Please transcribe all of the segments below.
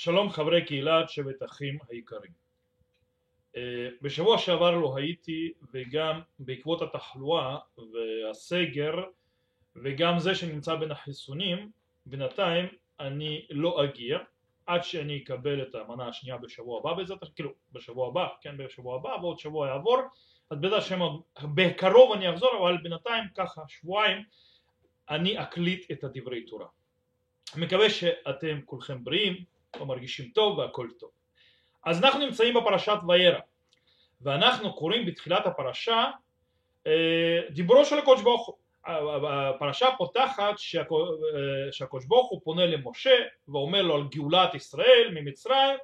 שלום חברי קהילת שבט אחים היקרים. אה, בשבוע שעבר לא הייתי וגם בעקבות התחלואה והסגר וגם זה שנמצא בין החיסונים בינתיים אני לא אגיע עד שאני אקבל את המנה השנייה בשבוע הבא בעזרת השם, כאילו בשבוע הבא, כן בשבוע הבא ועוד שבוע יעבור אז בעזרת השם בקרוב אני אחזור אבל בינתיים ככה שבועיים אני אקליט את הדברי תורה. מקווה שאתם כולכם בריאים ומרגישים טוב והכל טוב. אז אנחנו נמצאים בפרשת וארא ואנחנו קוראים בתחילת הפרשה אה, דיבורו של הקודש ברוך הוא. הפרשה פותחת שהקודש ברוך הוא פונה למשה ואומר לו על גאולת ישראל ממצרים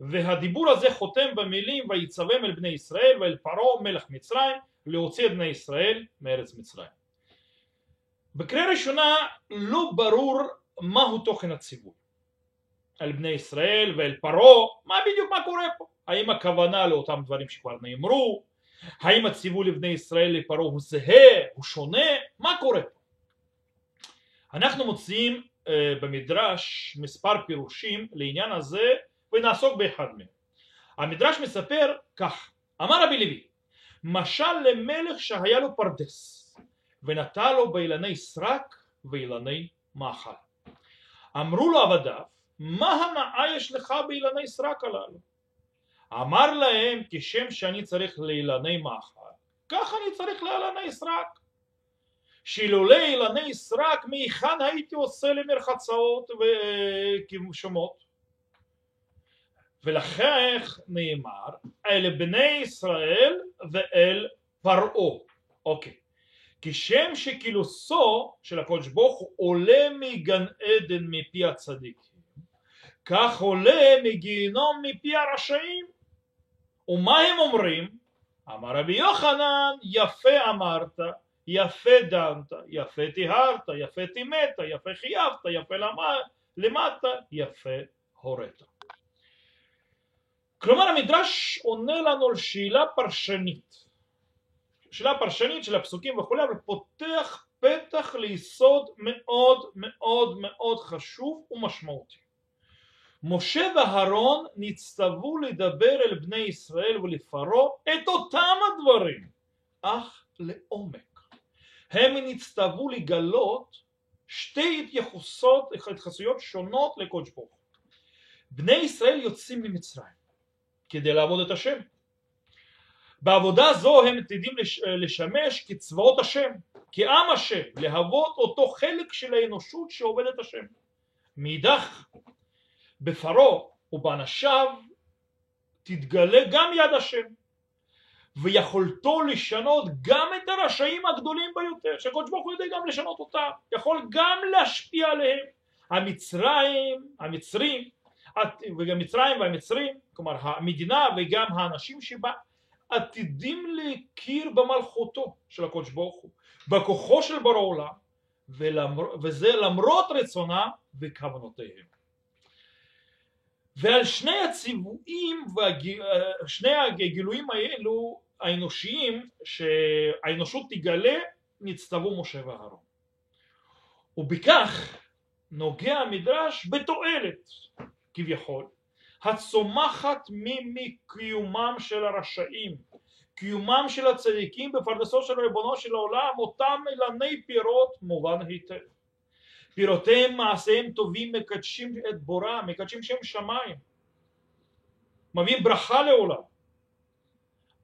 והדיבור הזה חותם במילים ויצוום אל בני ישראל ואל פרעה מלך מצרים להוציא את בני ישראל מארץ מצרים. בקריאה ראשונה לא ברור מהו תוכן הציווי על בני ישראל ואל פרעה, מה בדיוק מה קורה פה? האם הכוונה לאותם דברים שכבר נאמרו? האם הציווי לבני ישראל לפרעה הוא זהה? הוא שונה? מה קורה פה? אנחנו מוצאים uh, במדרש מספר פירושים לעניין הזה ונעסוק באחד מהם. המדרש מספר כך, אמר רבי לוי, משל למלך שהיה לו פרדס ונטע לו באילני סרק ואילני מאכל. אמרו לו עבדיו מה הנאה יש לך באילני סרק הללו? אמר להם כשם שאני צריך לאילני מאכל כך אני צריך לאילני סרק. שאילולי אילני סרק מהיכן הייתי עושה למרחצאות ושומות ולכן נאמר אל בני ישראל ואל פרעה. אוקיי. כשם שכילוסו של הקודש ברוך הוא עולה מגן עדן מפי הצדיקים כך עולה מגיהנום מפי הרשעים. ומה הם אומרים? אמר רבי יוחנן יפה אמרת יפה דנת יפה טיהרת יפה טימאת יפה חייבת יפה למטה יפה הורית. כלומר המדרש עונה לנו על שאלה פרשנית. שאלה פרשנית של הפסוקים וכולי אבל פותח פתח ליסוד מאוד מאוד מאוד חשוב ומשמעותי משה ואהרון נצטוו לדבר אל בני ישראל ולפרעה את אותם הדברים, אך לעומק. הם נצטוו לגלות שתי התייחסות, התייחסויות שונות לקודש ברוך הוא. בני ישראל יוצאים ממצרים כדי לעבוד את השם. בעבודה זו הם עתידים לשמש כצבאות השם, כעם השם, להוות אותו חלק של האנושות שעובד את השם. מאידך בפרעה ובאנשיו תתגלה גם יד השם ויכולתו לשנות גם את הרשעים הגדולים ביותר שקודש ברוך הוא יודע גם לשנות אותם יכול גם להשפיע עליהם. המצרים המצרים וגם מצרים והמצרים כלומר המדינה וגם האנשים שבה עתידים להכיר במלכותו של הקודש ברוך הוא בכוחו של בורא עולם ולמר, וזה למרות רצונה וכוונותיהם ועל שני הציוויים, שני הגילויים האלו האנושיים שהאנושות תגלה נצטוו משה ואהרון. ובכך נוגע המדרש בתועלת כביכול הצומחת מקיומם של הרשעים קיומם של הצדיקים בפרדסו של ריבונו של העולם אותם אילני פירות מובן היטב פירותיהם מעשיהם טובים מקדשים את בורם, מקדשים שם שמיים, מביאים ברכה לעולם.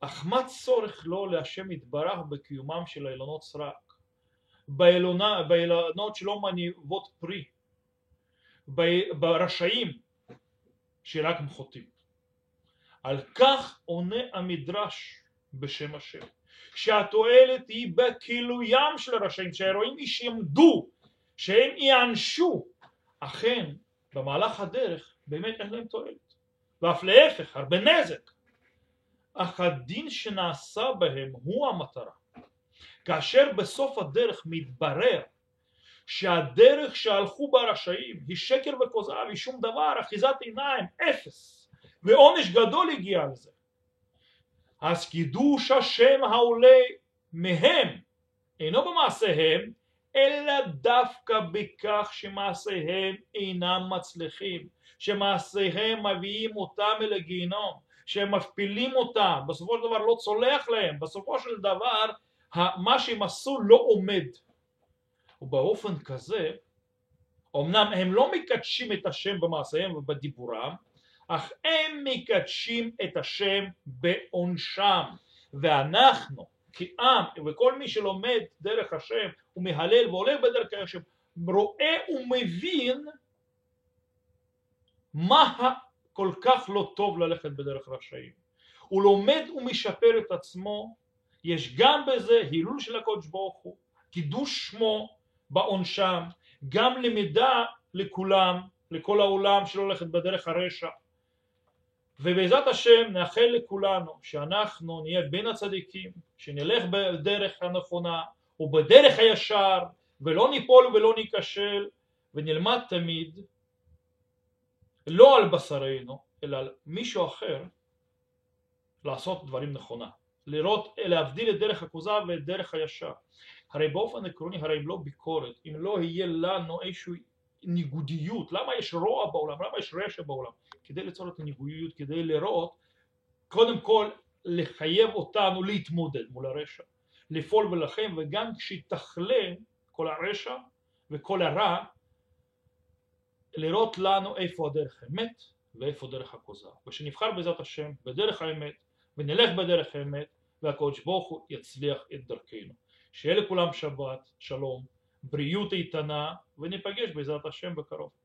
אך מה צורך לו להשם יתברך בקיומם של האילנות סרק, באילנות שלא מניבות פרי, ברשעים שרק מחוטאים. על כך עונה המדרש בשם השם, שהתועלת היא בכילוים של הרשעים, שהאירועים ישמדו שהם ייענשו אכן במהלך הדרך באמת אין להם תועלת ואף להפך הרבה נזק אך הדין שנעשה בהם הוא המטרה כאשר בסוף הדרך מתברר שהדרך שהלכו בה רשעים היא שקר וכוזב היא שום דבר אחיזת עיניים אפס ועונש גדול הגיע על זה אז קידוש השם העולה מהם אינו במעשיהם אלא דווקא בכך שמעשיהם אינם מצליחים, שמעשיהם מביאים אותם אל הגיהינום, שהם מפפילים אותם, בסופו של דבר לא צולח להם, בסופו של דבר מה שהם עשו לא עומד. ובאופן כזה, אמנם הם לא מקדשים את השם במעשיהם ובדיבורם, אך הם מקדשים את השם בעונשם, ואנחנו כעם וכל מי שלומד דרך השם ומהלל והולך בדרך השם רואה ומבין מה כל כך לא טוב ללכת בדרך רשעים. הוא לומד ומשפר את עצמו, יש גם בזה הילול של הקודש ברוך הוא, קידוש שמו בעונשם, גם למידה לכולם, לכל העולם שלא הולכת בדרך הרשע. ובעזרת השם נאחל לכולנו שאנחנו נהיה בין הצדיקים, שנלך בדרך הנכונה ובדרך הישר ולא ניפול ולא ניכשל ונלמד תמיד לא על בשרנו אלא על מישהו אחר לעשות דברים נכונה, לראות, להבדיל את דרך הכוזב ואת דרך הישר. הרי באופן עקרוני, הרי אם לא ביקורת, אם לא יהיה לנו איזושהי ניגודיות, למה יש רוע בעולם, למה יש רשע בעולם? כדי ליצור את הניגודיות, כדי לראות, קודם כל לחייב אותנו להתמודד מול הרשע, לפעול ולכם, וגם כשיתכלה כל הרשע וכל הרע, לראות לנו איפה הדרך האמת ואיפה דרך הכוזר. ושנבחר בעזרת השם בדרך האמת ונלך בדרך האמת והקודש ברוך הוא יצליח את דרכנו. שיהיה לכולם שבת, שלום, בריאות איתנה וניפגש בעזרת השם בקרוב.